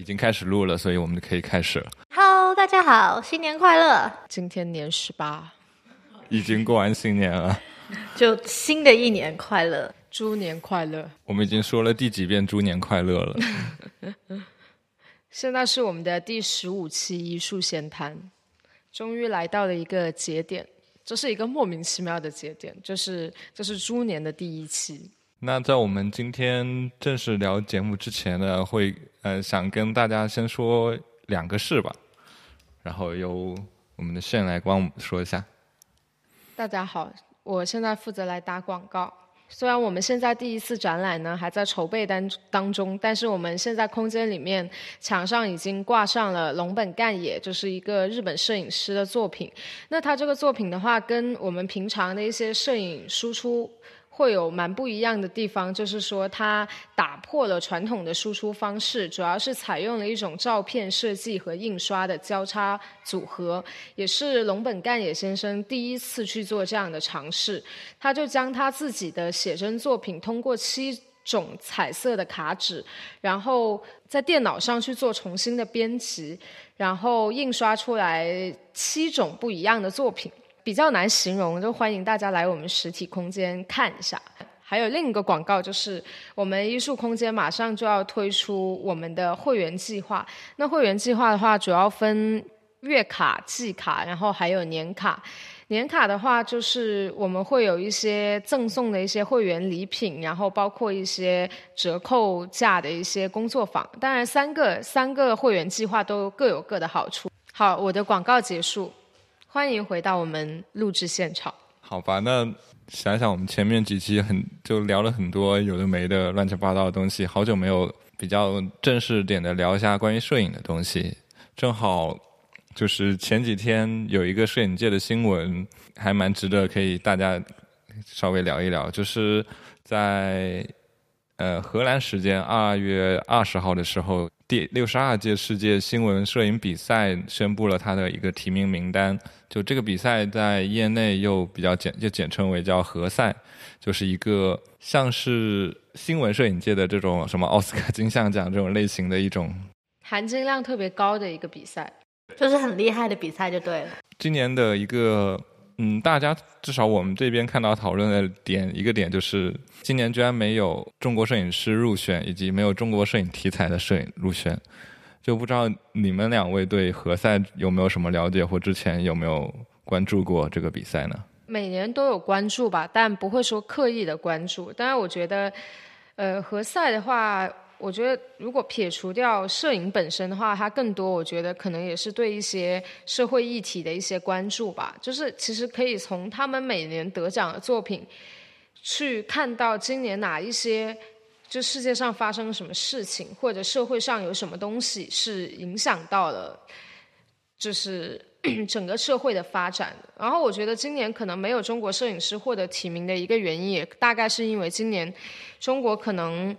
已经开始录了，所以我们就可以开始了。Hello，大家好，新年快乐！今天年十八，已经过完新年了，就新的一年快乐，猪年快乐！我们已经说了第几遍“猪年快乐”了？现在是我们的第十五期艺术闲谈，终于来到了一个节点，这是一个莫名其妙的节点，就是这是猪年的第一期。那在我们今天正式聊节目之前呢，会呃想跟大家先说两个事吧，然后由我们的炫来帮我们说一下。大家好，我现在负责来打广告。虽然我们现在第一次展览呢还在筹备当当中，但是我们现在空间里面墙上已经挂上了龙本干也，就是一个日本摄影师的作品。那他这个作品的话，跟我们平常的一些摄影输出。会有蛮不一样的地方，就是说它打破了传统的输出方式，主要是采用了一种照片设计和印刷的交叉组合，也是龙本干野先生第一次去做这样的尝试。他就将他自己的写真作品通过七种彩色的卡纸，然后在电脑上去做重新的编辑，然后印刷出来七种不一样的作品。比较难形容，就欢迎大家来我们实体空间看一下。还有另一个广告，就是我们艺术空间马上就要推出我们的会员计划。那会员计划的话，主要分月卡、季卡，然后还有年卡。年卡的话，就是我们会有一些赠送的一些会员礼品，然后包括一些折扣价的一些工作坊。当然，三个三个会员计划都各有各的好处。好，我的广告结束。欢迎回到我们录制现场。好吧，那想想我们前面几期很就聊了很多有的没的乱七八糟的东西，好久没有比较正式点的聊一下关于摄影的东西。正好就是前几天有一个摄影界的新闻，还蛮值得可以大家稍微聊一聊，就是在呃荷兰时间二月二十号的时候。第六十二届世界新闻摄影比赛宣布了他的一个提名名单。就这个比赛在业内又比较简，就简称为叫何赛，就是一个像是新闻摄影界的这种什么奥斯卡金像奖这种类型的一种含金量特别高的一个比赛，就是很厉害的比赛就对了。今年的一个。嗯，大家至少我们这边看到讨论的点一个点就是，今年居然没有中国摄影师入选，以及没有中国摄影题材的摄影入选，就不知道你们两位对何赛有没有什么了解，或之前有没有关注过这个比赛呢？每年都有关注吧，但不会说刻意的关注。当然，我觉得，呃，何赛的话。我觉得，如果撇除掉摄影本身的话，它更多我觉得可能也是对一些社会议题的一些关注吧。就是其实可以从他们每年得奖的作品，去看到今年哪一些就世界上发生了什么事情，或者社会上有什么东西是影响到了，就是 整个社会的发展。然后我觉得今年可能没有中国摄影师获得提名的一个原因，也大概是因为今年中国可能。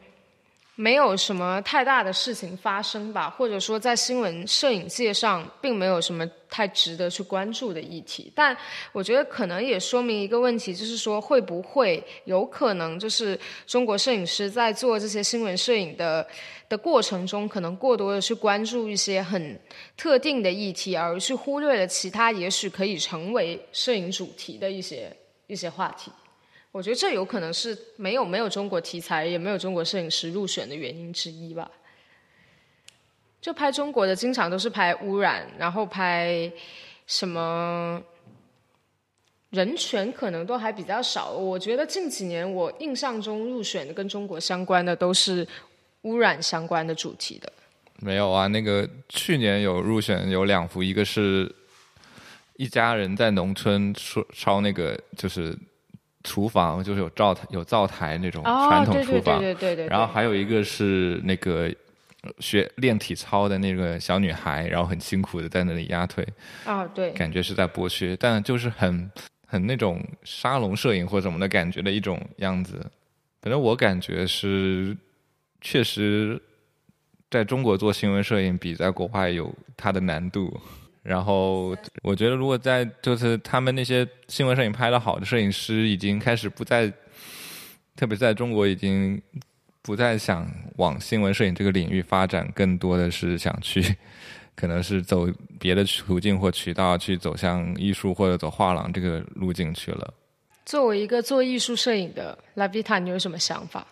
没有什么太大的事情发生吧，或者说在新闻摄影界上并没有什么太值得去关注的议题。但我觉得可能也说明一个问题，就是说会不会有可能就是中国摄影师在做这些新闻摄影的的过程中，可能过多的去关注一些很特定的议题，而去忽略了其他也许可以成为摄影主题的一些一些话题。我觉得这有可能是没有没有中国题材，也没有中国摄影师入选的原因之一吧。就拍中国的，经常都是拍污染，然后拍什么人权，可能都还比较少。我觉得近几年我印象中入选的跟中国相关的都是污染相关的主题的。没有啊，那个去年有入选有两幅，一个是一家人在农村烧烧那个就是。厨房就是有灶台，有灶台那种传统厨房，对对对对。然后还有一个是那个学练体操的那个小女孩，然后很辛苦的在那里压腿。啊，对。感觉是在剥削，但就是很很那种沙龙摄影或什么的感觉的一种样子。反正我感觉是确实在中国做新闻摄影比在国外有它的难度。然后我觉得，如果在就是他们那些新闻摄影拍的好的摄影师，已经开始不再，特别在中国已经不再想往新闻摄影这个领域发展，更多的是想去，可能是走别的途径或渠道去走向艺术或者走画廊这个路径去了。作为一个做艺术摄影的拉比塔，你有什么想法？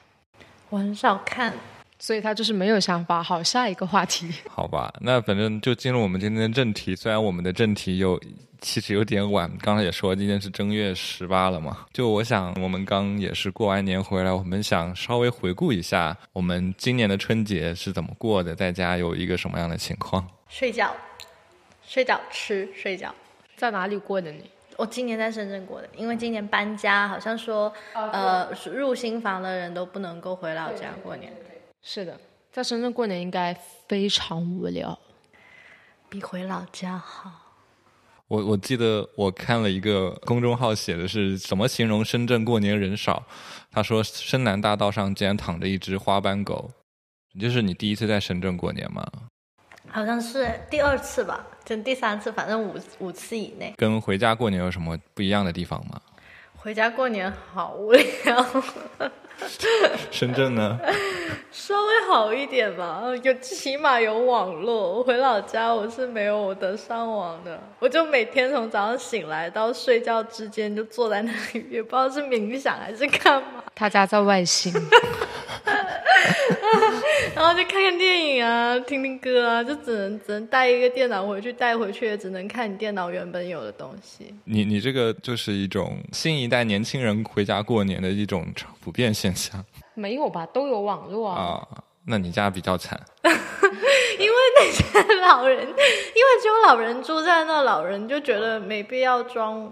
我很少看，所以他就是没有想法。好，下一个话题。好吧，那反正就进入我们今天的正题。虽然我们的正题有其实有点晚，刚才也说今天是正月十八了嘛。就我想，我们刚也是过完年回来，我们想稍微回顾一下我们今年的春节是怎么过的，在家有一个什么样的情况？睡觉，睡觉吃，睡觉。在哪里过的你？我今年在深圳过的，因为今年搬家，好像说，呃，入新房的人都不能够回老家过年。是的，在深圳过年应该非常无聊，比回老家好。我我记得我看了一个公众号写的是怎么形容深圳过年人少，他说深南大道上竟然躺着一只花斑狗，就是你第一次在深圳过年吗？好像是第二次吧，就第三次，反正五五次以内。跟回家过年有什么不一样的地方吗？回家过年好无聊。深圳呢？稍微好一点吧，有起码有网络。我回老家我是没有我的上网的，我就每天从早上醒来到睡觉之间就坐在那里，也不知道是冥想还是干嘛。他家在外星。然后就看看电影啊，听听歌啊，就只能只能带一个电脑回去，带回去也只能看你电脑原本有的东西。你你这个就是一种新一代年轻人回家过年的一种普遍现象。没有吧？都有网络啊。啊，那你家比较惨。因为那些老人，因为只有老人住在那，老人就觉得没必要装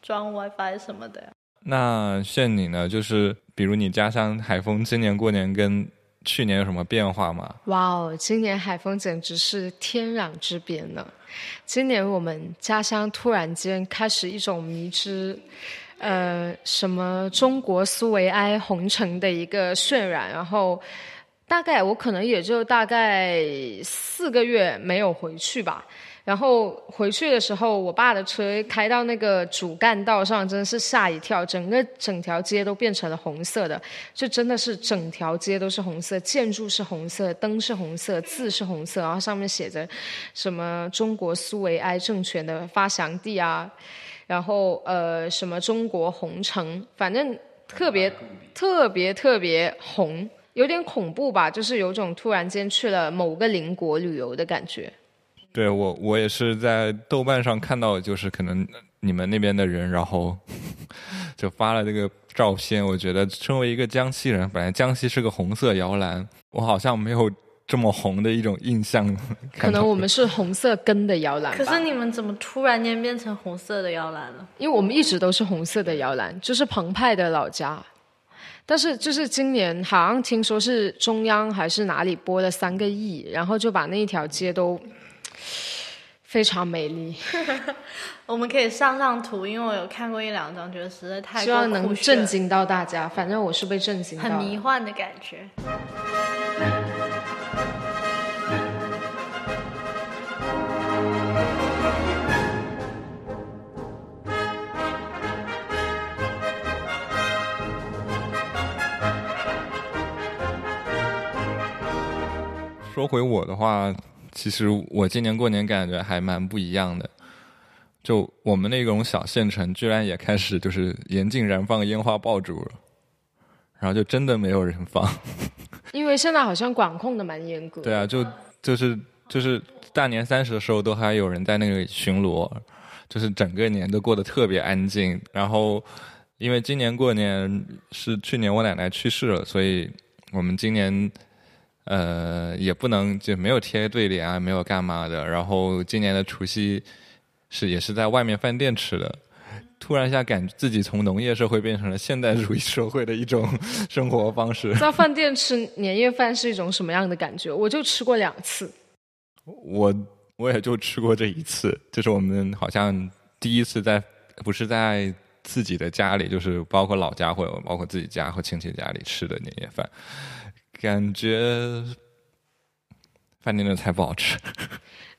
装 WiFi 什么的呀。那炫你呢？就是比如你家乡海丰今年过年跟去年有什么变化吗？哇哦，今年海风简直是天壤之别呢！今年我们家乡突然间开始一种迷之，呃，什么中国苏维埃红尘的一个渲染，然后大概我可能也就大概四个月没有回去吧。然后回去的时候，我爸的车开到那个主干道上，真的是吓一跳，整个整条街都变成了红色的，就真的是整条街都是红色，建筑是红色，灯是红色，字是红色，然后上面写着什么中国苏维埃政权的发祥地啊，然后呃什么中国红城，反正特别特别特别红，有点恐怖吧，就是有种突然间去了某个邻国旅游的感觉。对我，我也是在豆瓣上看到，就是可能你们那边的人，然后 就发了这个照片。我觉得，身为一个江西人，本来江西是个红色摇篮，我好像没有这么红的一种印象。可能我们是红色根的摇篮。可是你们怎么突然间变成红色的摇篮了？因为我们一直都是红色的摇篮，就是澎湃的老家。但是就是今年好像听说是中央还是哪里拨了三个亿，然后就把那一条街都。非常美丽，我们可以上上图，因为我有看过一两张，觉得实在太希望能震惊到大家。反正我是被震惊，很迷幻的感觉。说回我的话。其实我今年过年感觉还蛮不一样的，就我们那种小县城，居然也开始就是严禁燃放烟花爆竹了，然后就真的没有人放，因为现在好像管控的蛮严格。对啊，就就是就是大年三十的时候都还有人在那个巡逻，就是整个年都过得特别安静。然后因为今年过年是去年我奶奶去世了，所以我们今年。呃，也不能就没有贴对联啊，没有干嘛的。然后今年的除夕是也是在外面饭店吃的。突然一下，感觉自己从农业社会变成了现代主义社会的一种生活方式。在饭店吃年夜饭是一种什么样的感觉？我就吃过两次。我我也就吃过这一次，就是我们好像第一次在不是在自己的家里，就是包括老家或者包括自己家和亲戚家里吃的年夜饭。感觉饭店的菜不好吃。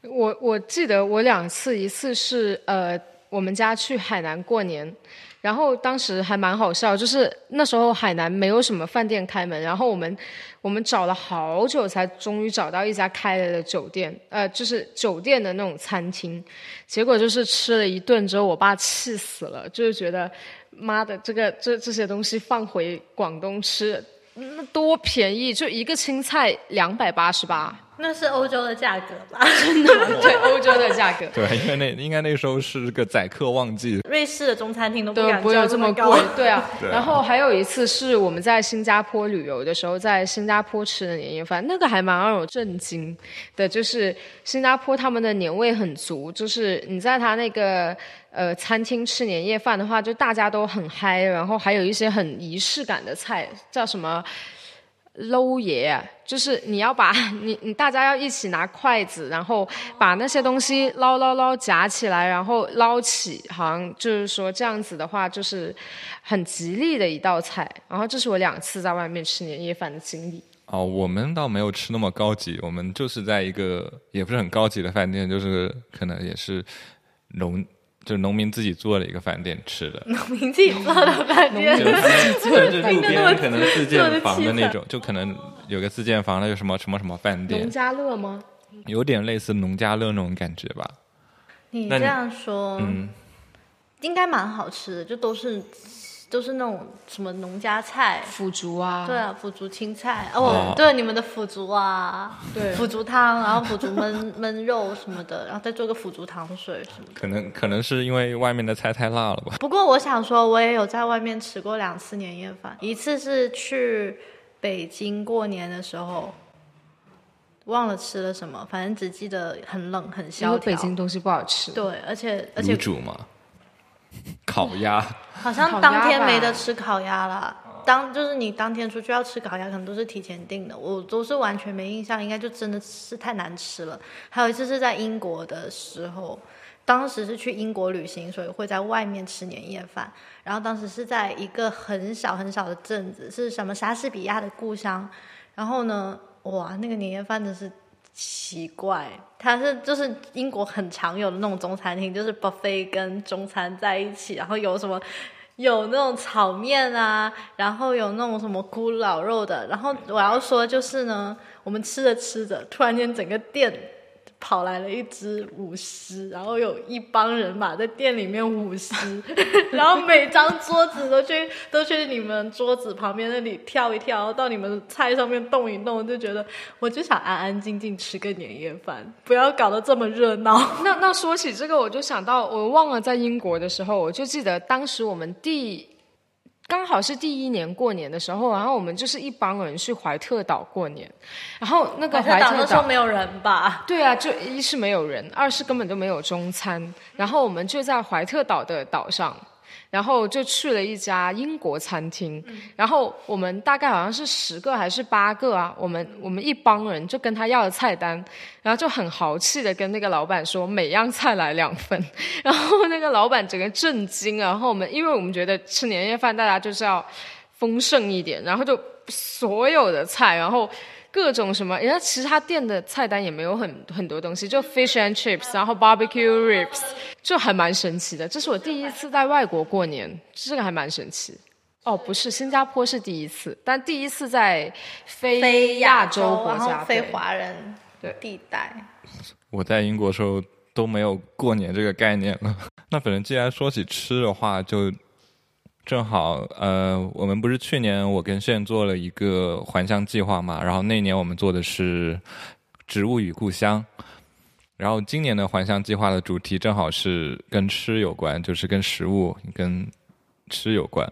我我记得我两次，一次是呃我们家去海南过年，然后当时还蛮好笑，就是那时候海南没有什么饭店开门，然后我们我们找了好久才终于找到一家开了的酒店，呃，就是酒店的那种餐厅。结果就是吃了一顿之后，我爸气死了，就是觉得妈的，这个这这些东西放回广东吃，那多便宜，就一个青菜两百八十八。那是欧洲的价格吧？真的，对欧洲的价格。对，因为那应该那时候是个宰客旺季。瑞士的中餐厅都不对，敢不会有这么贵。对啊，对啊然后还有一次是我们在新加坡旅游的时候，在新加坡吃的年夜饭，那个还蛮让我震惊的，就是新加坡他们的年味很足，就是你在他那个呃餐厅吃年夜饭的话，就大家都很嗨，然后还有一些很仪式感的菜，叫什么？搂爷，就是你要把 你你大家要一起拿筷子，然后把那些东西捞捞捞夹起来，然后捞起，好像就是说这样子的话，就是很吉利的一道菜。然后这是我两次在外面吃年夜饭的经历。哦，我们倒没有吃那么高级，我们就是在一个也不是很高级的饭店，就是可能也是农，就是农民自己做了一个饭店吃的。农民自己做的饭店就是路边可能自建房的那种，就可能有个自建房，那有什么什么什么饭店农，家乐吗？有点类似农家乐那种感觉吧。你这样说，嗯，应该蛮好吃的，就都是都是那种什么农家菜。腐竹啊，对啊，腐竹青菜哦哦，对，你们的腐竹啊，对腐竹汤，然后腐竹焖 焖肉什么的，然后再做个腐竹糖水什么的。可能可能是因为外面的菜太辣了吧。不过我想说，我也有在外面吃过两次年夜饭，一次是去北京过年的时候，忘了吃了什么，反正只记得很冷很因萧条。为北京东西不好吃。对，而且而且卤煮嘛，烤鸭，好像当天没得吃烤鸭啦。当就是你当天出去要吃烤鸭，可能都是提前订的，我都是完全没印象，应该就真的是太难吃了。还有一次是在英国的时候，当时是去英国旅行，所以会在外面吃年夜饭。然后当时是在一个很小很小的镇子，是什么莎士比亚的故乡。然后呢，哇，那个年夜饭真是奇怪，它是就是英国很常有的那种中餐厅，就是 buffet 跟中餐在一起，然后有什么有那种炒面啊，然后有那种什么咕噜老肉的。然后我要说就是呢，我们吃着吃着，突然间整个店跑来了一只舞狮，然后有一帮人马在店里面舞狮，然后每张桌子都去都去你们桌子旁边那里跳一跳，到你们菜上面动一动，就觉得我就想安安静静吃个年夜饭，不要搞得这么热闹。那那说起这个，我就想到，我忘了在英国的时候，我就记得当时我们第刚好是第一年过年的时候，然后我们就是一帮人去怀特岛过年，然后那个怀特岛。没有人吧？对啊，就一是没有人，二是根本就没有中餐。然后我们就在怀特岛的岛上，然后就去了一家英国餐厅。然后我们大概好像是十个还是八个啊，我们我们一帮人就跟他要了菜单，然后就很豪气的跟那个老板说每样菜来两份。然后那个老板整个震惊啊，然后我们因为我们觉得吃年夜饭大家就是要丰盛一点，然后就所有的菜，然后。各种什么，人家其实他店的菜单也没有很很多东西，就 fish and chips，然后 barbecue ribs，就还蛮神奇的。这是我第一次在外国过年，这个还蛮神奇。哦，不是，新加坡是第一次，但第一次在非非亚洲洲国家，非华人的地带。我在英国的时候都没有过年这个概念了。那反正既然说起吃的话，就正好呃，我们不是去年我跟炫做了一个还乡计划嘛，然后那年我们做的是植物与故乡。然后今年的还乡计划的主题正好是跟吃有关，就是跟食物、跟吃有关，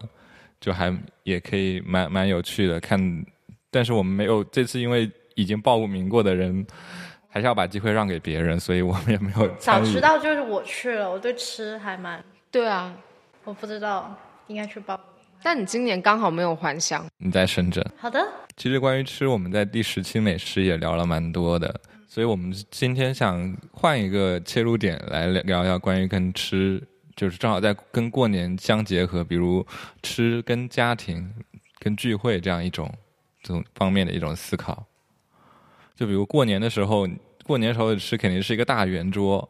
就还也可以蛮蛮有趣的看。但是我们没有这次，因为已经报名过的人，还是要把机会让给别人，所以我们也没有早知。道就是我去了，我对吃还蛮，对啊。我不知道应该去报。但你今年刚好没有还乡，你在深圳，好的，其实关于吃，我们在第十期美食也聊了蛮多的，所以我们今天想换一个切入点来聊聊关于跟吃，就是正好在跟过年相结合，比如吃跟家庭、跟聚会这样一种这种方面的一种思考。就比如过年的时候，过年时候的吃肯定是一个大圆桌，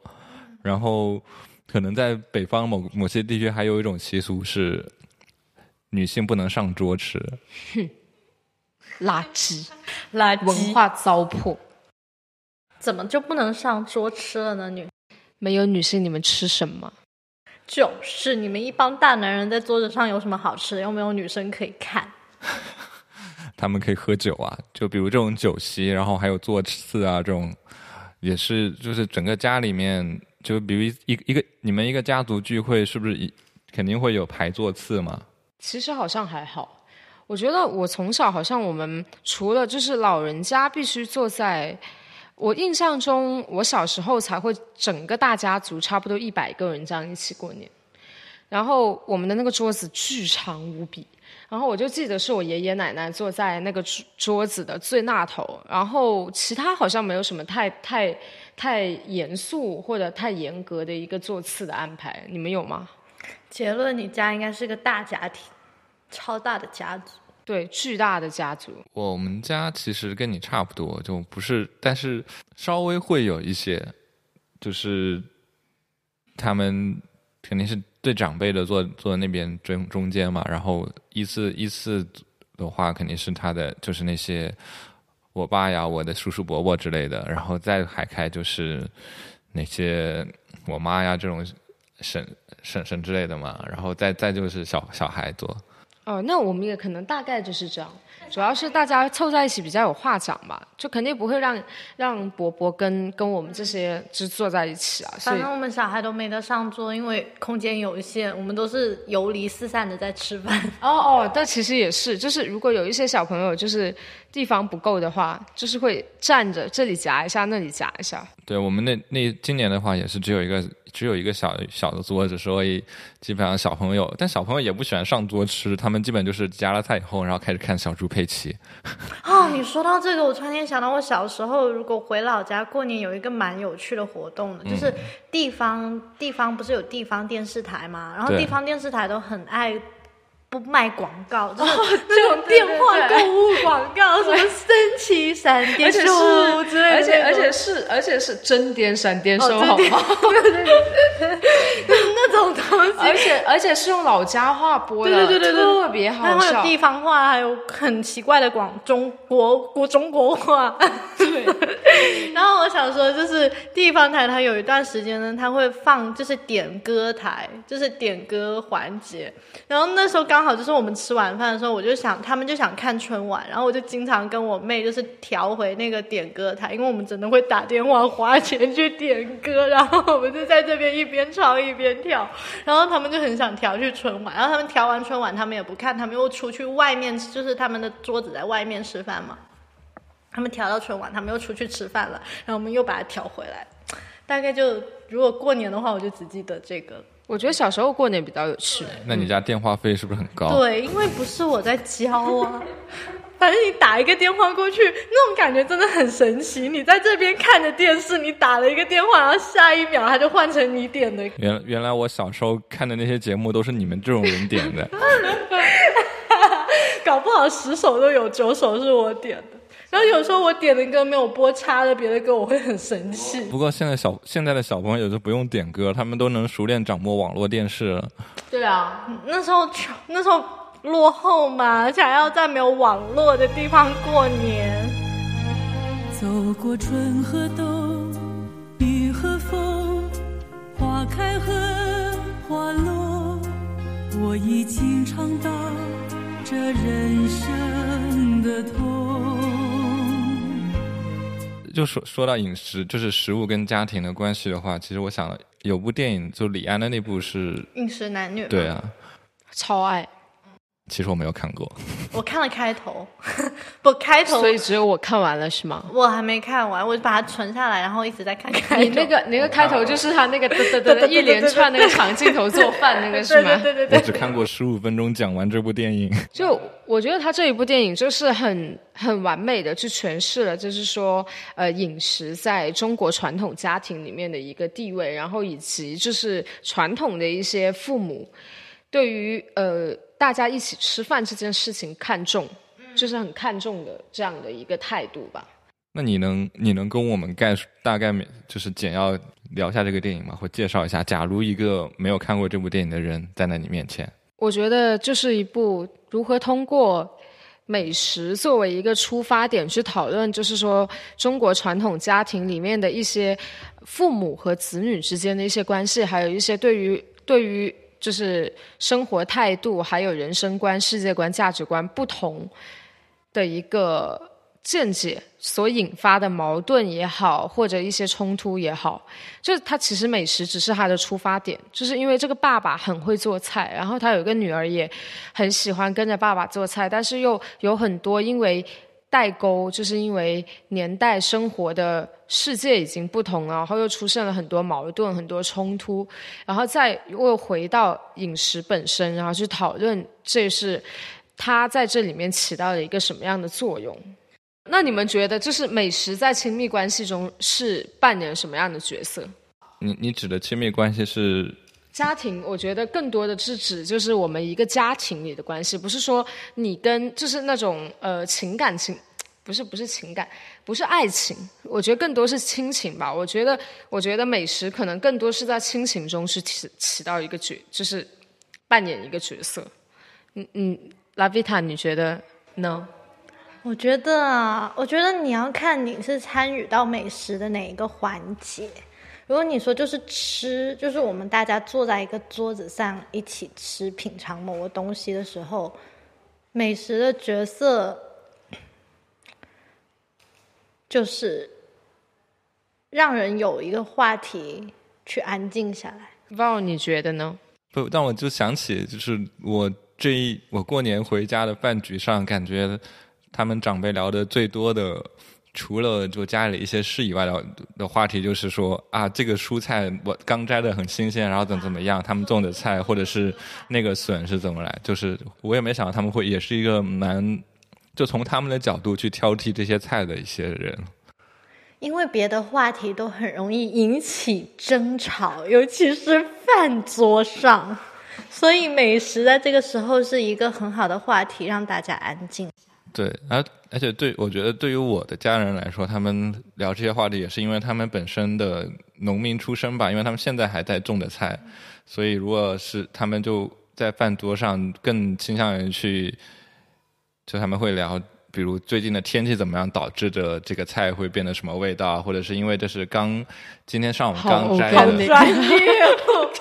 然后可能在北方某某些地区还有一种习俗是，女性不能上桌吃。哼垃圾，垃圾文化糟粕。怎么就不能上桌吃了呢？女没有女性，你们吃什么？就是你们一帮大男人在桌子上有什么好吃的？又没有女生可以看。他们可以喝酒啊，就比如这种酒席，然后还有座次啊，这种也是就是整个家里面，就比如一一个你们一个家族聚会，是不是一肯定会有排座次嘛？其实好像还好，我觉得我从小好像我们除了就是老人家必须坐在，我印象中我小时候才会整个大家族差不多一百个人这样一起过年，然后我们的那个桌子巨长无比，然后我就记得是我爷爷奶奶坐在那个桌桌子的最那头，然后其他好像没有什么太太太严肃或者太严格的一个座次的安排，你们有吗？结论，你家应该是个大家庭，超大的家族。对，巨大的家族。我们家其实跟你差不多，就不是，但是稍微会有一些，就是他们肯定是对长辈的坐坐在那边中中间嘛，然后依次依次的话，肯定是他的就是那些我爸呀、我的叔叔伯伯之类的，然后再海开就是那些我妈呀这种婶婶婶之类的嘛，然后再再就是小小孩坐。哦，那我们也可能大概就是这样，主要是大家凑在一起比较有话讲吧，就肯定不会让让伯伯跟跟我们这些就坐在一起啊，反正我们小孩都没得上桌，因为空间有限，我们都是游离四散的在吃饭。哦哦，但其实也是，就是如果有一些小朋友就是地方不够的话，就是会站着这里夹一下，那里夹一下。对我们那那今年的话也是只有一个只有一个小小的桌子，所以基本上小朋友，但小朋友也不喜欢上桌吃，他们基本就是夹了菜以后，然后开始看小猪佩奇。哦，你说到这个，我突然间想到，我小时候如果回老家过年，有一个蛮有趣的活动的，就是地方地方不是有地方电视台嘛？然后地方电视台都很爱。不卖广告，就是这种电话购物广告，什么升旗闪电而且是，之类的，而且而且是而且是真点闪电收好吗？那种东西，而且而且是用老家话播的，对对对特别好笑。地方话，还有很奇怪的广中国国中国话。对。然后我想说，就是地方台，它有一段时间呢，它会放就是点歌台，就是点歌环节。然后那时候刚刚好就是我们吃晚饭的时候，我就想他们就想看春晚，然后我就经常跟我妹就是调回那个点歌台，因为我们真的会打电话花钱去点歌，然后我们就在这边一边唱一边跳。然后他们就很想调去春晚，然后他们调完春晚，他们也不看，他们又出去外面，就是他们的桌子在外面吃饭嘛。他们调到春晚，他们又出去吃饭了，然后我们又把它调回来。大概就如果过年的话，我就只记得这个。我觉得小时候过年比较有趣。那你家电话费是不是很高？对，因为不是我在交啊。反正你打一个电话过去，那种感觉真的很神奇。你在这边看着电视，你打了一个电话，然后下一秒它就换成你点的。原原来我小时候看的那些节目都是你们这种人点的。搞不好十首都有九首是我点的。然后有时候我点的歌没有播插的别的歌，我会很生气。不过现在小现在的小朋友就不用点歌，他们都能熟练掌握网络电视了。对啊，那时候那时候落后嘛，而且还要在没有网络的地方过年。走过春和冬，雨和风，花开和花落，我已经尝到这人生的痛。就说说到饮食，就是食物跟家庭的关系的话，其实我想有部电影，就李安的那部是，饮食男女。对，啊，超爱。其实我没有看过。我看了开头，不开头所，以只有我看完了是吗？我还没看完，我就把它存下来，然后一直在看开头。你那个那个开头就是他那个一连串那个长镜头做饭那个是吗？对对对对我只看过十五分钟讲完这部电影。就我觉得他这一部电影就是很很完美的去诠释了，就是说呃饮食在中国传统家庭里面的一个地位，然后以及就是传统的一些父母对于呃大家一起吃饭这件事情看重，就是很看重的这样的一个态度吧。那你能你能跟我们概述大概就是简要聊一下这个电影吗？或介绍一下？假如一个没有看过这部电影的人站在你面前，我觉得就是一部如何通过美食作为一个出发点去讨论，就是说中国传统家庭里面的一些父母和子女之间的一些关系，还有一些对于对于就是生活态度、还有人生观、世界观、价值观不同的一个。见解所引发的矛盾也好，或者一些冲突也好，就是他其实美食只是他的出发点，就是因为这个爸爸很会做菜，然后他有一个女儿也很喜欢跟着爸爸做菜，但是又有很多因为代沟，就是因为年代生活的世界已经不同了，然后又出现了很多矛盾、很多冲突，然后再又回到饮食本身，然后去讨论这是他在这里面起到了一个什么样的作用。那你们觉得，就是美食在亲密关系中是扮演什么样的角色？你你指的亲密关系是家庭？我觉得更多的是指就是我们一个家庭里的关系，不是说你跟就是那种呃情感情，不是不是情感，不是爱情。我觉得更多是亲情吧。我觉得我觉得美食可能更多是在亲情中是起起到一个角，就是扮演一个角色。嗯嗯，拉维塔，你觉得呢？我觉得啊，我觉得你要看你是参与到美食的哪一个环节。如果你说就是吃，就是我们大家坐在一个桌子上一起吃、品尝某个东西的时候，美食的角色 就是让人有一个话题去安静下来。哇，你觉得呢？不，但我就想起，就是我这一我过年回家的饭局上，感觉。他们长辈聊的最多的，除了就家里一些事以外的的话题，就是说啊，这个蔬菜我刚摘的很新鲜，然后怎么怎么样，他们种的菜或者是那个笋是怎么来，就是我也没想到他们会也是一个蛮，就从他们的角度去挑剔这些菜的一些人。因为别的话题都很容易引起争吵，尤其是饭桌上，所以美食在这个时候是一个很好的话题，让大家安静。对，而而且对我觉得，对于我的家人来说，他们聊这些话题也是因为他们本身的农民出身吧，因为他们现在还在种着菜，所以如果是他们就在饭桌上更倾向于去，就他们会聊。比如最近的天气怎么样，导致的这个菜会变得什么味道，或者是因为这是刚今天上午刚摘的。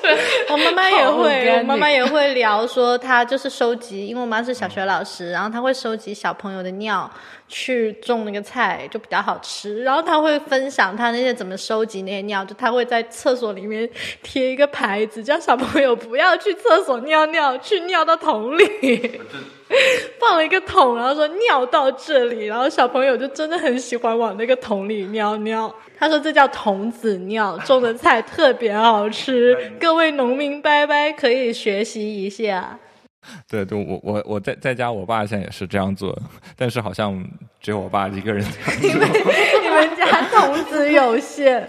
对，我妈妈也会，我妈妈也会聊说，她就是收集，因为我妈是小学老师，然后她会收集小朋友的尿去种那个菜，就比较好吃。然后她会分享她那些怎么收集那些尿，就她会在厕所里面贴一个牌子，叫小朋友不要去厕所尿尿，去尿到桶里。放了一个桶，然后说尿到这里，然后小朋友就真的很喜欢往那个桶里尿尿。他说这叫童子尿，种的菜特别好吃，各位农民伯伯可以学习一下。对对，我我我在在家，我爸现在也是这样做，但是好像只有我爸一个人这样做。因 为你们家童子有限。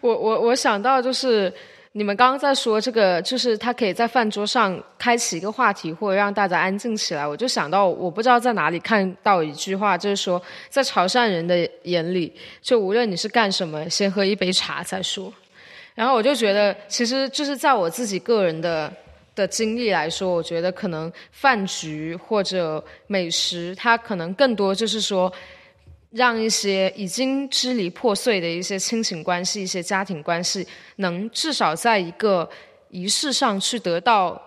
我我我想到就是。你们刚刚在说这个，就是他可以在饭桌上开启一个话题，或者让大家安静起来。我就想到，我不知道在哪里看到一句话，就是说，在潮汕人的眼里，就无论你是干什么，先喝一杯茶再说。然后我就觉得，其实就是在我自己个人的的经历来说，我觉得可能饭局或者美食，它可能更多就是说。让一些已经支离破碎的一些亲情关系、一些家庭关系，能至少在一个仪式上去得到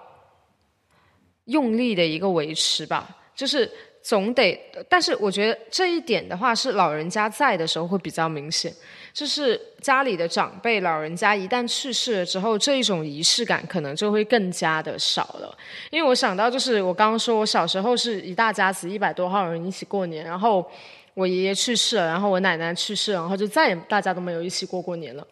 用力的一个维持吧。就是总得，但是我觉得这一点的话，是老人家在的时候会比较明显。就是家里的长辈、老人家一旦去世了之后，这一种仪式感可能就会更加的少了。因为我想到，就是我刚刚说我小时候是一大家子一百多号人一起过年，然后。我爷爷去世了，然后我奶奶去世，然后就再也大家都没有一起过过年了。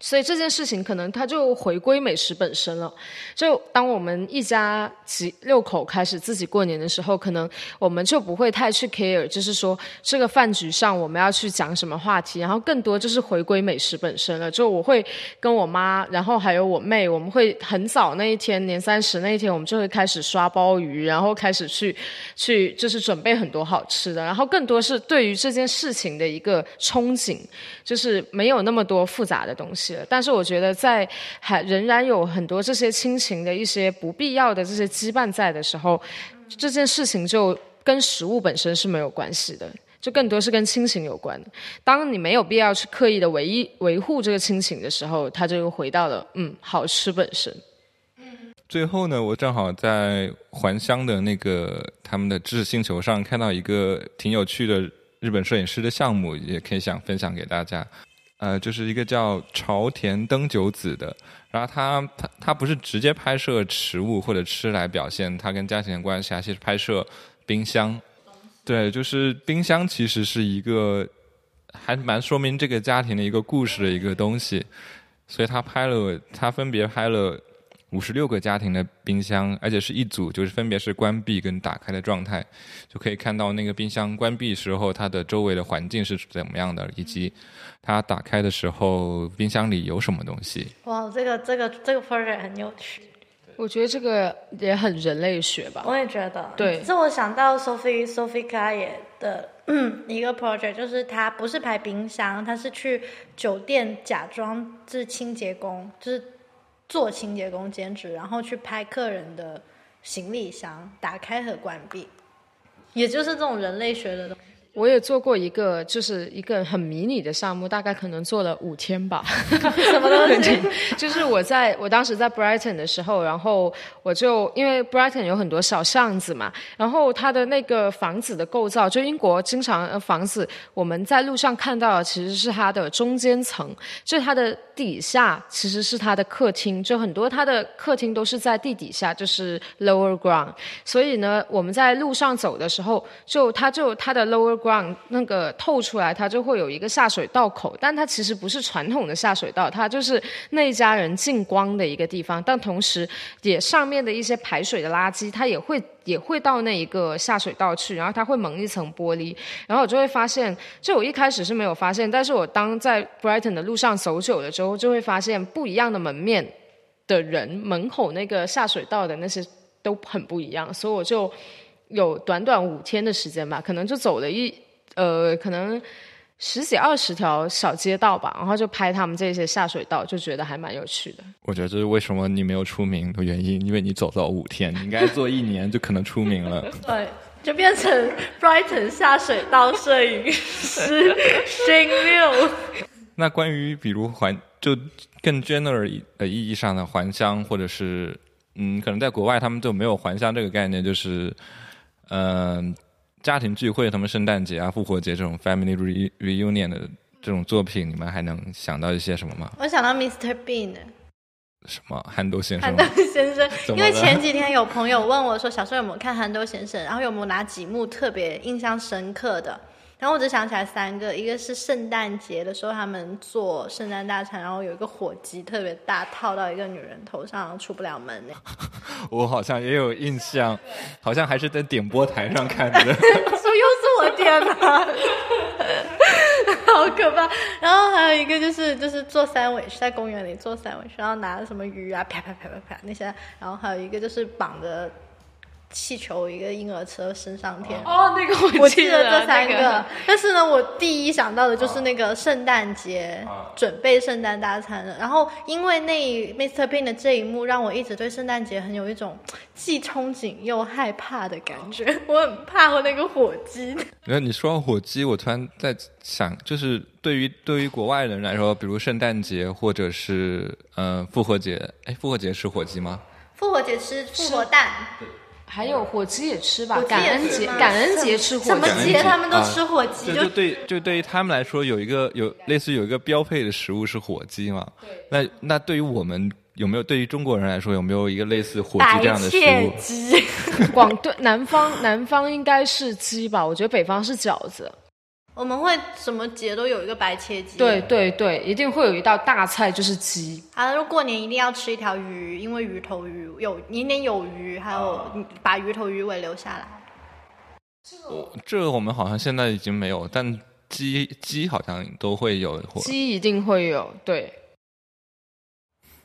所以这件事情可能它就回归美食本身了。就当我们一家几六口开始自己过年的时候，可能我们就不会太去 care，就是说这个饭局上我们要去讲什么话题，然后更多就是回归美食本身了。就我会跟我妈，然后还有我妹，我们会很早那一天年三十那一天，我们就会开始刷鲍鱼，然后开始去去就是准备很多好吃的，然后更多是对于这件事情的一个憧憬，就是没有那么多复杂的东西了。但是我觉得在还仍然有很多这些亲情的一些不必要的这些羁绊在的时候，这件事情就跟食物本身是没有关系的。就更多是跟亲情有关。当你没有必要去刻意的维一维护这个亲情的时候，它就又回到了嗯好吃本身。最后呢，我正好在还乡的那个他们的知识星球上看到一个挺有趣的日本摄影师的项目，也可以想分享给大家。呃，就是一个叫朝田登九子的，然后他他他不是直接拍摄食物或者吃来表现他跟家庭的关系，而是拍摄冰箱。对，就是冰箱其实是一个还蛮说明这个家庭的一个故事的一个东西，所以他拍了，他分别拍了五十六个家庭的冰箱，而且是一组，就是分别是关闭跟打开的状态，就可以看到那个冰箱关闭时候它的周围的环境是怎么样的，以及它打开的时候冰箱里有什么东西。哇，这个这个这个 project 很有趣，我觉得这个也很人类学吧。我也觉得。对这我想到 Sophie Sophie Kaye 的 一个 project，就是他不是拍冰箱，他是去酒店假装是清洁工，就是做清洁工兼职，然后去拍客人的行李箱打开和关闭，也就是这种人类学的东西。我也做过一个，就是一个很迷你的项目，大概可能做了五天吧。什么东西？就是我在我当时在 Brighton 的时候，然后我就因为 Brighton 有很多小巷子嘛，然后它的那个房子的构造，就英国经常呃房子我们在路上看到的其实是它的中间层，就它的底下其实是它的客厅，就很多它的客厅都是在地底下，就是 lower ground。所以呢，我们在路上走的时候，就它就它的 lower ground 那个透出来，它就会有一个下水道口，但它其实不是传统的下水道，它就是那一家人进光的一个地方。但同时，也上面的一些排水的垃圾，它也会也会到那一个下水道去，然后它会蒙一层玻璃，然后我就会发现，就我一开始是没有发现，但是我当在 Brighton 的路上走久了之后，就会发现不一样的门面的人门口那个下水道的那些都很不一样，所以我就有短短五天的时间吧，可能就走了一呃，可能十几二十条小街道吧，然后就拍他们这些下水道，就觉得还蛮有趣的。我觉得这是为什么你没有出名的原因，因为你走到五天，你应该做一年就可能出名了。对，就变成 Brighton 下水道摄影师星六。那关于比如环就更 general 的意义上的还乡，或者是嗯，可能在国外他们就没有还乡这个概念，就是嗯、家庭聚会，他们圣诞节啊、复活节这种 family re reunion 的这种作品，你们还能想到一些什么吗？我想到 Mr. Bean，什么憨豆先生憨豆？先生，因为前几天有朋友问我说，小时候有没有看憨豆先生，然后有没有哪几幕特别印象深刻的？然后我只想起来三个，一个是圣诞节的时候，他们做圣诞大餐，然后有一个火鸡特别大，套到一个女人头上，出不了门 我好像也有印象，好像还是在点播台上看的。说又是我天哪，好可怕！然后还有一个就是就是做三尾在公园里做三尾然后拿什么鱼啊啪啪啪啪啪那些，然后还有一个就是绑着气球一个婴儿车升上天。哦，那个我记得这三那个，但是呢，我第一想到的就是那个圣诞节准备圣诞大餐了。然后因为那一 Mr. Bean 的这一幕，让我一直对圣诞节很有一种既憧憬又害怕的感觉。我很怕那个火鸡。然后你说到火鸡，我突然在想，就是对于对于国外人来说，比如圣诞节或者是呃复活节，哎，复活节吃火鸡吗？复活节吃复活蛋，还有火鸡也吃吧感恩节感恩节吃火鸡什么节节他们都啊吃火鸡，就就对就对于他们来说，有一个有类似有一个标配的食物是火鸡嘛？那那对于我们有没有对于中国人来说有没有一个类似火鸡这样的食物？鸡。广对南方南方应该是鸡吧，我觉得北方是饺子。我们会什么节都有一个白切鸡。对对对，一定会有一道大菜就是鸡。啊，如果过年一定要吃一条鱼，因为鱼头鱼有年年有余，还有把鱼头鱼尾留下来。我这个我们好像现在已经没有，但鸡鸡好像都会有。或鸡一定会有，对。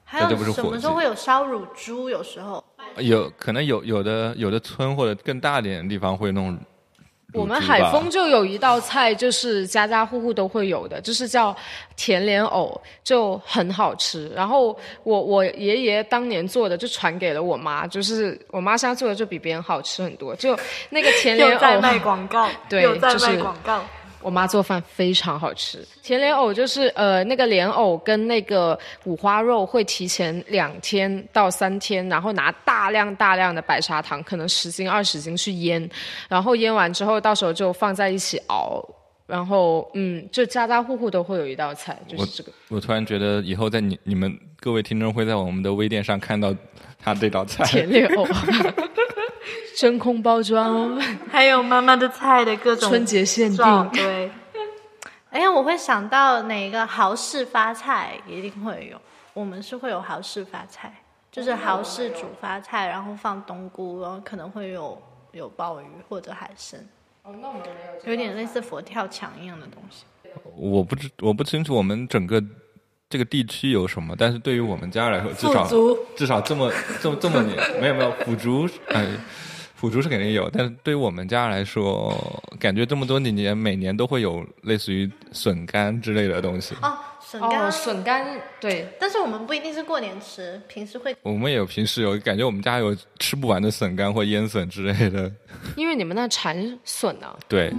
还有什么时候鸡会有烧乳猪？有时候有可能有有的有的村或者更大点的地方会弄乳我们海丰就有一道菜，就是家家户户都会有的，就是叫甜莲藕，就很好吃。然后我我爷爷当年做的就传给了我妈，就是我妈现在做的就比别人好吃很多。就那个甜莲藕，广告，对又在就是卖广告。我妈做饭非常好吃。甜莲藕就是呃那个莲藕跟那个五花肉会提前两天到三天，然后拿大量大量的白砂糖，可能十斤二十斤去腌，然后腌完之后到时候就放在一起熬。然后，嗯，就家家户户都会有一道菜，就是这个。我突然觉得以后在你你们各位听众会在我们的微店上看到他这道菜。甜莲藕，真空包装，还有妈妈的菜的各种春节限定。对。哎，我会想到哪个豪氏发菜一定会有，我们是会有豪氏发菜，就是豪氏煮发菜，然后放冬菇，然后可能会有有鲍鱼或者海参，哦，那我们没有有点类似佛跳墙一样的东西。我不知我不清楚我们整个这个地区有什么，但是对于我们家来说，至少至少这么这么这么年没有没有腐竹，哎，腐竹是肯定有，但是对于我们家来说，感觉这么多年每年都会有类似于笋干之类的东西。哦，笋干，哦，笋干对，但是我们不一定是过年吃，平时会。我们也有平时有感觉我们家有吃不完的笋干或腌笋之类的。因为你们那产笋啊。对，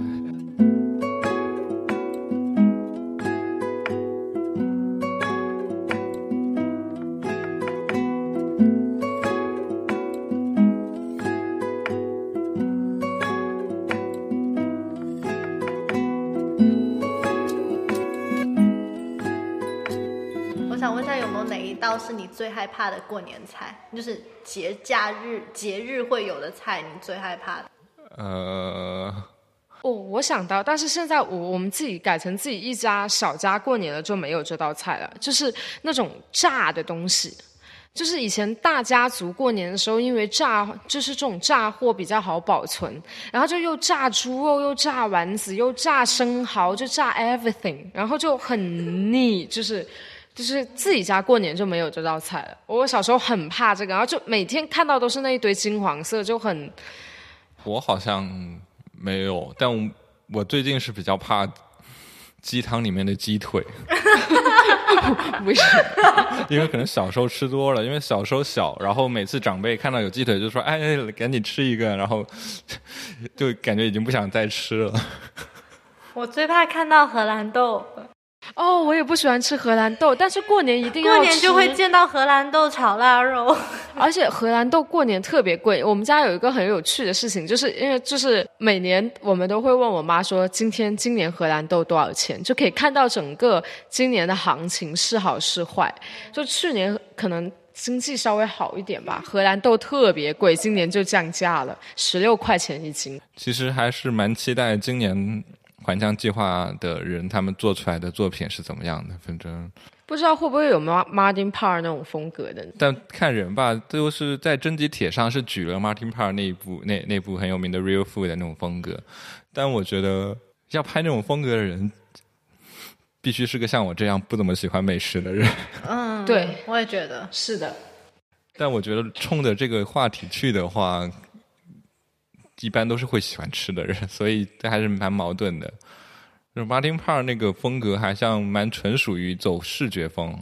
最害怕的过年菜？就是节假日节日会有的菜，你最害怕的？呃，哦，我想到，但是现在我我们自己改成自己一家小家过年了，就没有这道菜了，就是那种炸的东西。就是以前大家族过年的时候，因为炸就是这种炸货比较好保存，然后就又炸猪肉，又炸丸子，又炸生蚝，就炸 everything，然后就很腻，就是就是自己家过年就没有这道菜了。我小时候很怕这个，然后就每天看到都是那一堆金黄色，就很我好像没有，但我我最近是比较怕鸡汤里面的鸡腿。为什么？因为可能小时候吃多了，因为小时候小，然后每次长辈看到有鸡腿就说：“哎，赶紧吃一个。”然后就感觉已经不想再吃了。我最怕看到荷兰豆，哦，我也不喜欢吃荷兰豆，但是过年一定要吃。过年就会见到荷兰豆炒腊肉。而且荷兰豆过年特别贵。我们家有一个很有趣的事情，就是因为就是每年我们都会问我妈说，今天今年荷兰豆多少钱，就可以看到整个今年的行情是好是坏。就去年可能经济稍微好一点吧，荷兰豆特别贵，今年就降价了，十六块钱一斤。其实还是蛮期待今年还乡计划的人他们做出来的作品是怎么样的。反正，不知道会不会有 Mar- Martin Parr 那种风格的？但看人吧，都是在征集帖上是举了 Martin Parr 那一部那那部很有名的 Real Food 的那种风格，但我觉得要拍那种风格的人。必须是个像我这样不怎么喜欢美食的人，嗯，对，我也觉得。是的，但我觉得冲着这个话题去的话，一般都是会喜欢吃的人，所以这还是蛮矛盾的。就是 Martin Parr 那个风格还像蛮纯属于走视觉风，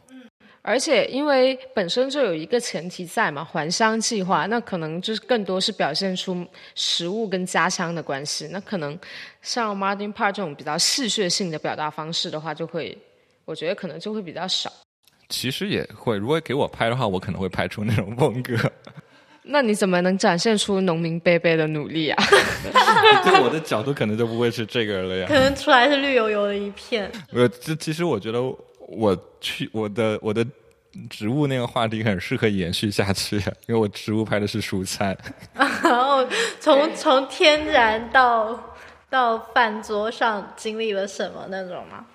而且因为本身就有一个前提在嘛，还乡计划，那可能就是更多是表现出食物跟家乡的关系。那可能像 Martin Parr 这种比较戏谑性的表达方式的话，就会我觉得可能就会比较少。其实也会。如果给我拍的话，我可能会拍出那种风格。那你怎么能展现出农民伯伯的努力啊？对我的角度可能就不会是这个了呀可。能出来是绿油油的一片。我这其实我觉得我去我的我的植物那个话题很适合延续下去，因为我植物拍的是蔬菜。然后从 从天然到到饭桌上经历了什么那种吗？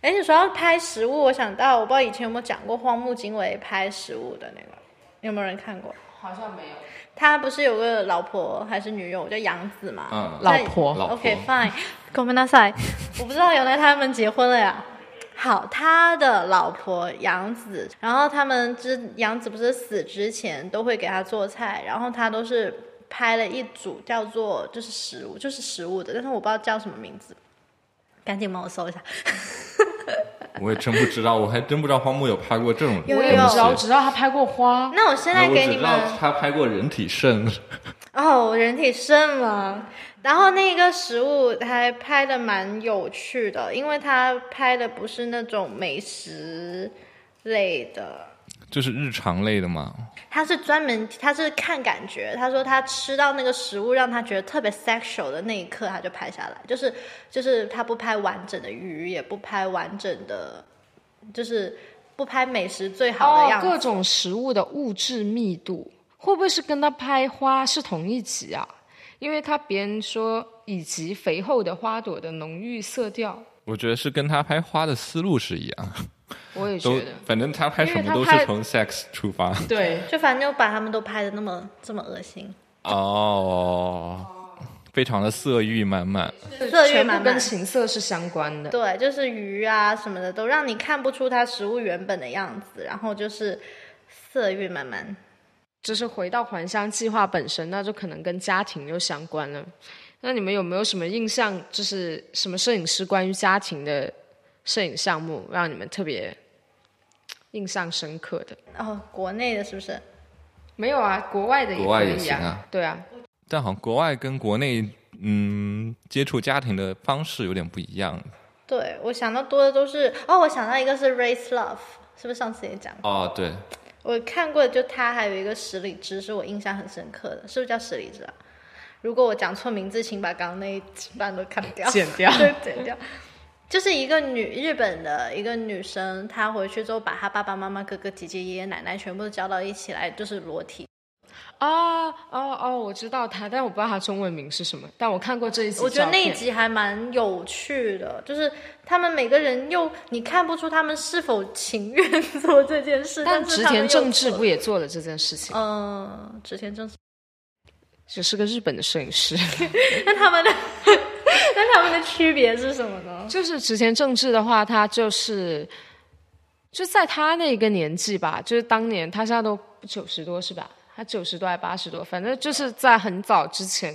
哎，你说要拍食物，我想到我不知道以前有没有讲过荒木经惟拍食物的那个，有没有人看过？好像没有。他不是有个老婆还是女友叫杨子吗？嗯，老婆老婆 OK fine，ごめんなさい，我不知道原来他们结婚了呀。好，他的老婆杨子，然后他们之杨子不是死之前都会给他做菜，然后他都是拍了一组叫做就是食物，就是食物的，但是我不知道叫什么名字，赶紧帮我搜一下。 我也真不知道，我还真不知道荒木有拍过这种有我也不知道，我只知道他拍过花。那我现在我只知道给你们他拍过人体肾，哦，人体肾吗。然后那个食物还拍的蛮有趣的，因为他拍的不是那种美食类的，就是日常类的嘛。他是专门他是看感觉。他说他吃到那个食物让他觉得特别 sexual 的那一刻，他就拍下来。就是就是他不拍完整的鱼，也不拍完整的，就是不拍美食最好的哦样，子。各种食物的物质密度会不会是跟他拍花是同一集啊？因为他别人说以及肥厚的花朵的浓郁色调，我觉得是跟他拍花的思路是一样，都我也觉得反正他拍什么都是从 sex 出发。对。就反正就把他们都拍的那么这么恶心，哦，非常的色欲满满。色欲满满跟。情色是相关的。对，就是鱼啊什么的，都让你看不出它食物原本的样子，然后就是色欲满满。就是回到还乡计划本身，那就可能跟家庭又相关了。那你们有没有什么印象？就是什么摄影师关于家庭的摄影项目，让你们特别印象深刻的？哦，国内的是不是？没有啊，国外的也国外可以也行啊对啊，但好像国外跟国内，嗯，接触家庭的方式有点不一样。对我想到多的都是哦，我想到一个是 Race Love，是不是上次也讲过？哦，对，我看过的就他，还有一个十里之是我印象很深刻的，是不是叫十里之啊？如果我讲错名字，请把刚刚那一半都砍掉，剪掉 对，剪掉。就是一个女日本的一个女生，她回去之后把她爸爸妈妈、哥哥姐姐、爷爷奶奶全部都叫到一起来，就是裸体。哦哦哦，我知道她，但我不知道她中文名是什么。但我看过这一集，我觉得那一，集还蛮有趣的，就是他们每个人又你看不出他们是否情愿做这件事，但植田正治不也做了这件事情？嗯，植田正治，只是个日本的摄影师。那他们的那他们的区别是什么呢？就是植田正治的话，他就是就在他那个年纪吧，就是当年他现在都九十多是吧？他九十多还八十多，反正就是在很早之前，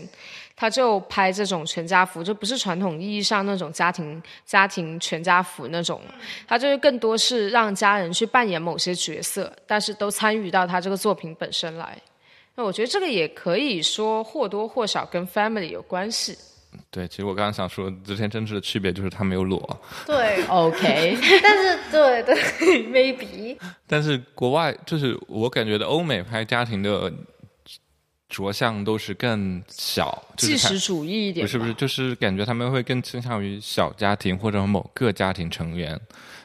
他就拍这种全家福，就不是传统意义上那种家庭家庭全家福那种，他就是更多是让家人去扮演某些角色，但是都参与到他这个作品本身来。那我觉得这个也可以说或多或少跟 family 有关系。对，其实我刚刚想说，之前真治的区别就是他没有裸，对，OK，但是对对，maybe 但是国外就是我感觉的欧美拍家庭的着相都是更小，就是看纪实主义一点，不是不是，就是感觉他们会更倾向于小家庭或者某个家庭成员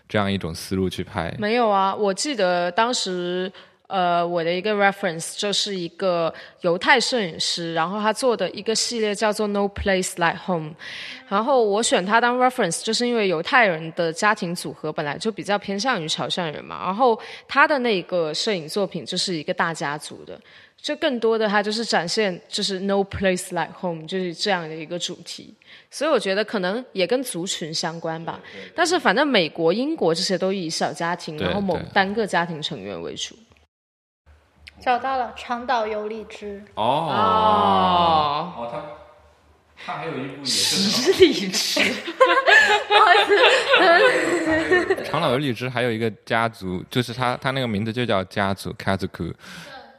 这样一种思路去拍。没有啊，我记得当时。呃，我的一个 reference 就是一个犹太摄影师，然后他做的一个系列叫做 No Place Like Home，然后我选他当 reference，就是因为犹太人的家庭组合本来就比较偏向于潮汕人嘛，然后他的那个摄影作品就是一个大家族的，就更多的他就是展现就是 No Place Like Home 就是这样的一个主题，所以我觉得可能也跟族群相关吧。但是反正美国、英国这些都以小家庭，然后某单个家庭成员为主。找到了长岛有荔枝，哦。哦，哦，他他还有一部也十里之，长岛有荔枝还有一个家族，就是他他那个名字就叫家族 Kazuku，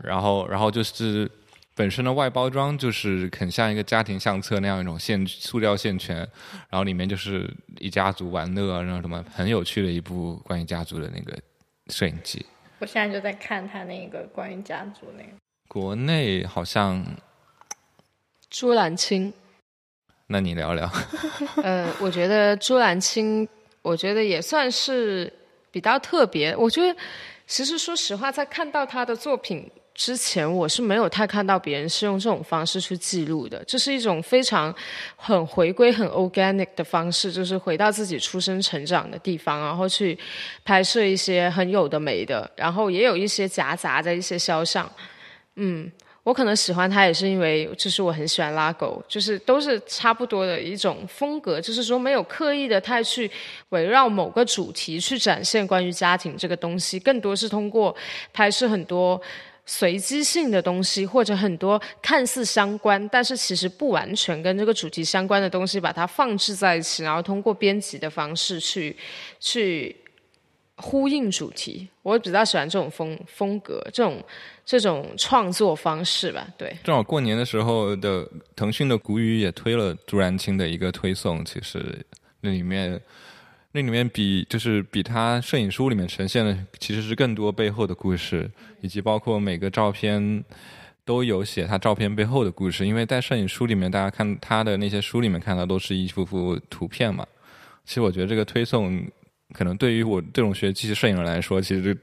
然后然后就是本身的外包装就是很像一个家庭相册那样一种线塑料线圈，然后里面就是一家族玩乐啊，然后什么很有趣的一部关于家族的那个摄影集。我现在就在看他那个关于家族那个。国内好像，朱兰青。那你聊聊。呃，我觉得朱兰青，我觉得也算是比较特别。我觉得其实说实话，在看到他的作品之前，我是没有太看到别人是用这种方式去记录的。这是一种非常很回归、很 organic 的方式，就是回到自己出生、成长的地方，然后去拍摄一些很有的没的，然后也有一些夹杂的一些肖像。嗯，我可能喜欢他也是因为，就是我很喜欢拉狗，就是都是差不多的一种风格，就是说没有刻意的太去围绕某个主题去展现关于家庭这个东西，更多是通过拍摄很多随机性的东西，或者很多看似相关，但是其实不完全跟这个主题相关的东西，把它放置在一起，然后通过编辑的方式去去。呼应主题，我比较喜欢这种风风格，这种这种创作方式吧。对，正好过年的时候的腾讯的古语也推了朱然清的一个推送，其实那里面那里面比就是比他摄影书里面呈现的其实是更多背后的故事，以及包括每个照片都有写他照片背后的故事。因为在摄影书里面，大家看他的那些书里面看到都是一幅幅图片嘛。其实我觉得这个推送。可能对于我这种学机器摄影人来说，其实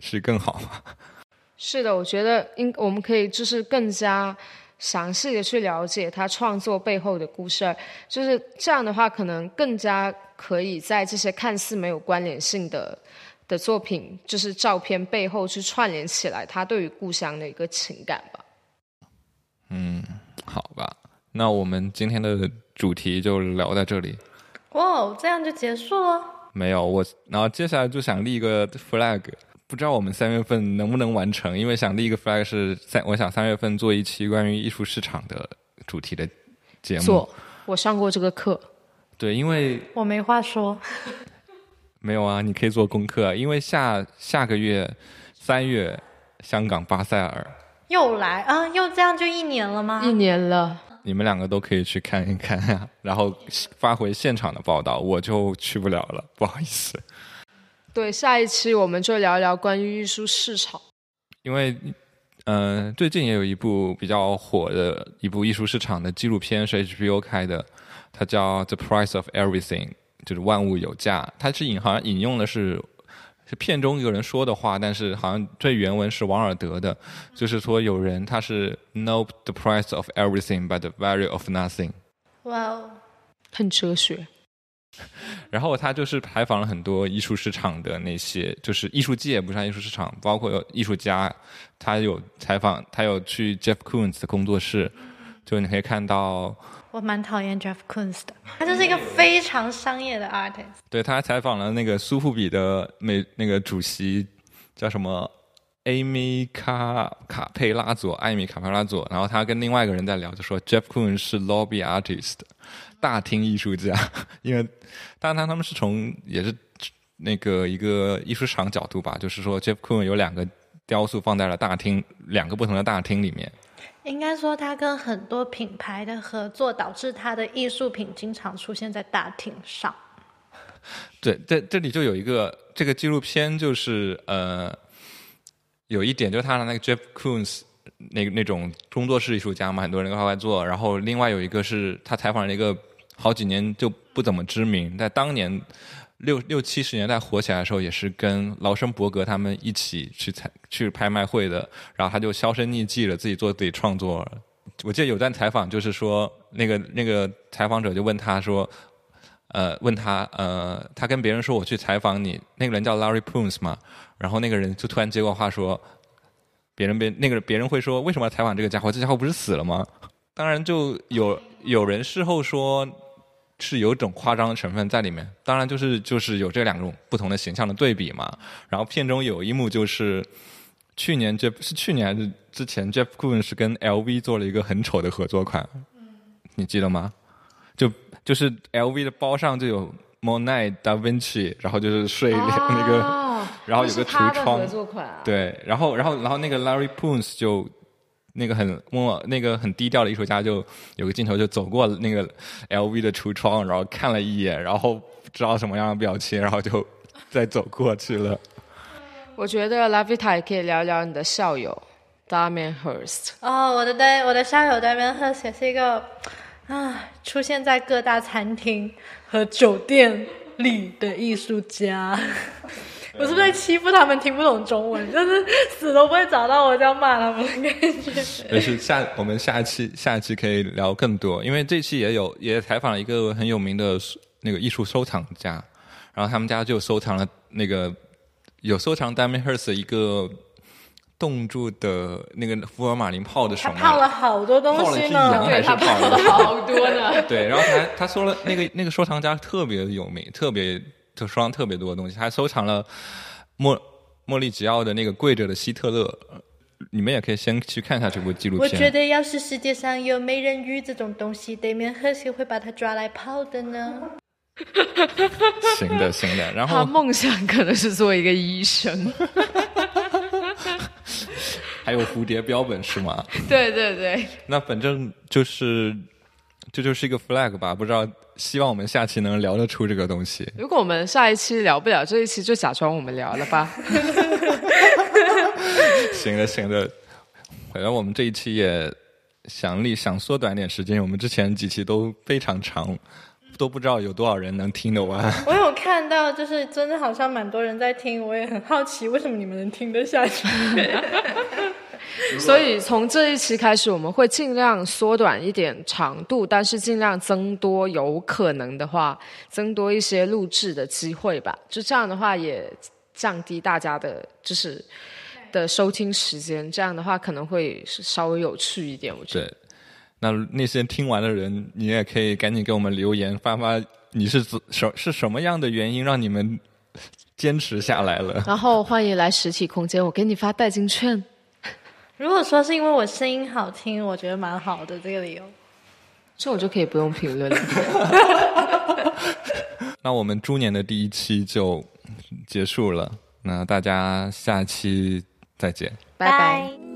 是更好。是的，我觉得应我们可以就是更加详细的去了解他创作背后的故事，就是这样的话，可能更加可以在这些看似没有关联性的的作品，就是照片背后去串联起来他对于故乡的一个情感吧。嗯，好吧，那我们今天的主题就聊在这里。哇，这样就结束了。没有我，然后接下来就想立一个 flag，不知道我们三月份能不能完成，因为想立一个 flag 是三，我想三月份做一期关于艺术市场的主题的节目。做，我上过这个课。对，因为我没话说。没有啊，你可以做功课，因为下下个月三月香港巴塞尔又来啊，又这样就一年了吗？一年了。你们两个都可以去看一看呀，然后发回现场的报道，我就去不了了，不好意思。对，下一期我们就聊聊关于艺术市场。因为，嗯，最近也有一部比较火的一部艺术市场的纪录片是 HBO 开的，它叫《The Price of Everything》，就是万物有价。它是引好像引用的是。是片中一个人说的话，但是好像最原文是王尔德的，就是说有人他是 know the price of everything but the value of nothing。哇哦，很哲学。然后他就是采访了很多艺术市场的那些，就是艺术界不算艺术市场，包括有艺术家，他有采访，他有去 Jeff Koons 的工作室，就你可以看到。我蛮讨厌 Jeff Koons 的，他就是一个非常商业的 artist。对他还采访了那个苏富比的美那个主席叫什么，Amy 卡卡佩拉佐，艾米卡佩拉佐。然后他跟另外一个人在聊，就说 Jeff Koons 是 lobby artist，大厅艺术家。因为当然他们是从也是那个一个艺术场角度吧，就是说 Jeff Koons 有两个雕塑放在了大厅，两个不同的大厅里面。应该说，他跟很多品牌的合作，导致他的艺术品经常出现在大厅上。对，这这里就有一个这个纪录片，就是呃，有一点就是他的那个 Jeff Koons 那那种工作室艺术家嘛，很多人都在做。然后另外有一个是他采访了一个好几年就不怎么知名，在当年。六六七十年代火起来的时候，也是跟劳森伯格他们一起去采去拍卖会的，然后他就销声匿迹了，自己做自己创作。我记得有段采访，就是说那个那个采访者就问他说，呃，问他呃，他跟别人说我去采访你，那个人叫 Larry Poons 嘛，然后那个人就突然接过话说，别人别那个别人会说为什么要采访这个家伙？这家伙不是死了吗？当然就有有人事后说。是有种夸张的成分在里面，当然就是就是有这两种不同的形象的对比嘛。然后片中有一幕就是去年 Jeff 是去年还是之前 Jeff Koons 是跟 LV 做了一个很丑的合作款，你记得吗？就就是 LV 的包上就有 Monet、Da Vinci，然后就是睡那个，然后有个橱窗，对，然后然后然后那个 Larry Poons 就。那个很默，那个很低调的艺术家就有个镜头就走过那个 LV 的橱窗，然后看了一眼，然后不知道什么样的表情，然后就再走过去了。我觉得 Lavita 也可以聊聊你的校友 Damian Hirst。哦，我的对，我的校友 Damian Hirst 也是一个啊，出现在各大餐厅和酒店里的艺术家。我是不是在欺负他们听不懂中文？就是死都不会找到我这样骂他们的感觉。没事下我们下一期下一期可以聊更多，因为这期也有也采访了一个很有名的那个艺术收藏家，然后他们家就收藏了那个有收藏 Damien Hirst 一个冻住的那个福尔马林泡的手他泡了好多东西呢对他泡了泡了好多呢。对，然后他他说了那个那个收藏家特别有名，特别就收藏特别多的东西，他还收藏了莫莫利吉奥的那个跪着的希特勒。呃你们也可以先去看一下这部纪录片。我觉得要是世界上有美人鱼这种东西，对面和谁会把它抓来泡的呢？行的，行的。然后他后梦想可能是做一个医生。还有蝴蝶标本是吗？对对对，那反正就是这就是一个 flag 吧，不知道希望我们下期能聊得出这个东西。如果我们下一期聊不了这一期，就假装我们聊了吧。行了，行了。反正我们这一期也想力想缩短点时间，我们之前几期都非常长，都不知道有多少人能听得完。我有看到，就是真的好像蛮多人在听，我也很好奇，为什么你们能听得下去？所以从这一期开始，我们会尽量缩短一点长度，但是尽量增多有可能的话，增多一些录制的机会吧。就这样的话，也降低大家的就是的收听时间。这样的话，可能会是稍微有趣一点。我觉得。对，那那些听完的人，你也可以赶紧给我们留言，发发你是怎什是什么样的原因让你们坚持下来了？然后欢迎来实体空间，我给你发代金券。如果说是因为我声音好听，我觉得蛮好的这个理由。这我就可以不用评论了。那我们猪年的第一期就结束了，那大家下期再见。拜拜。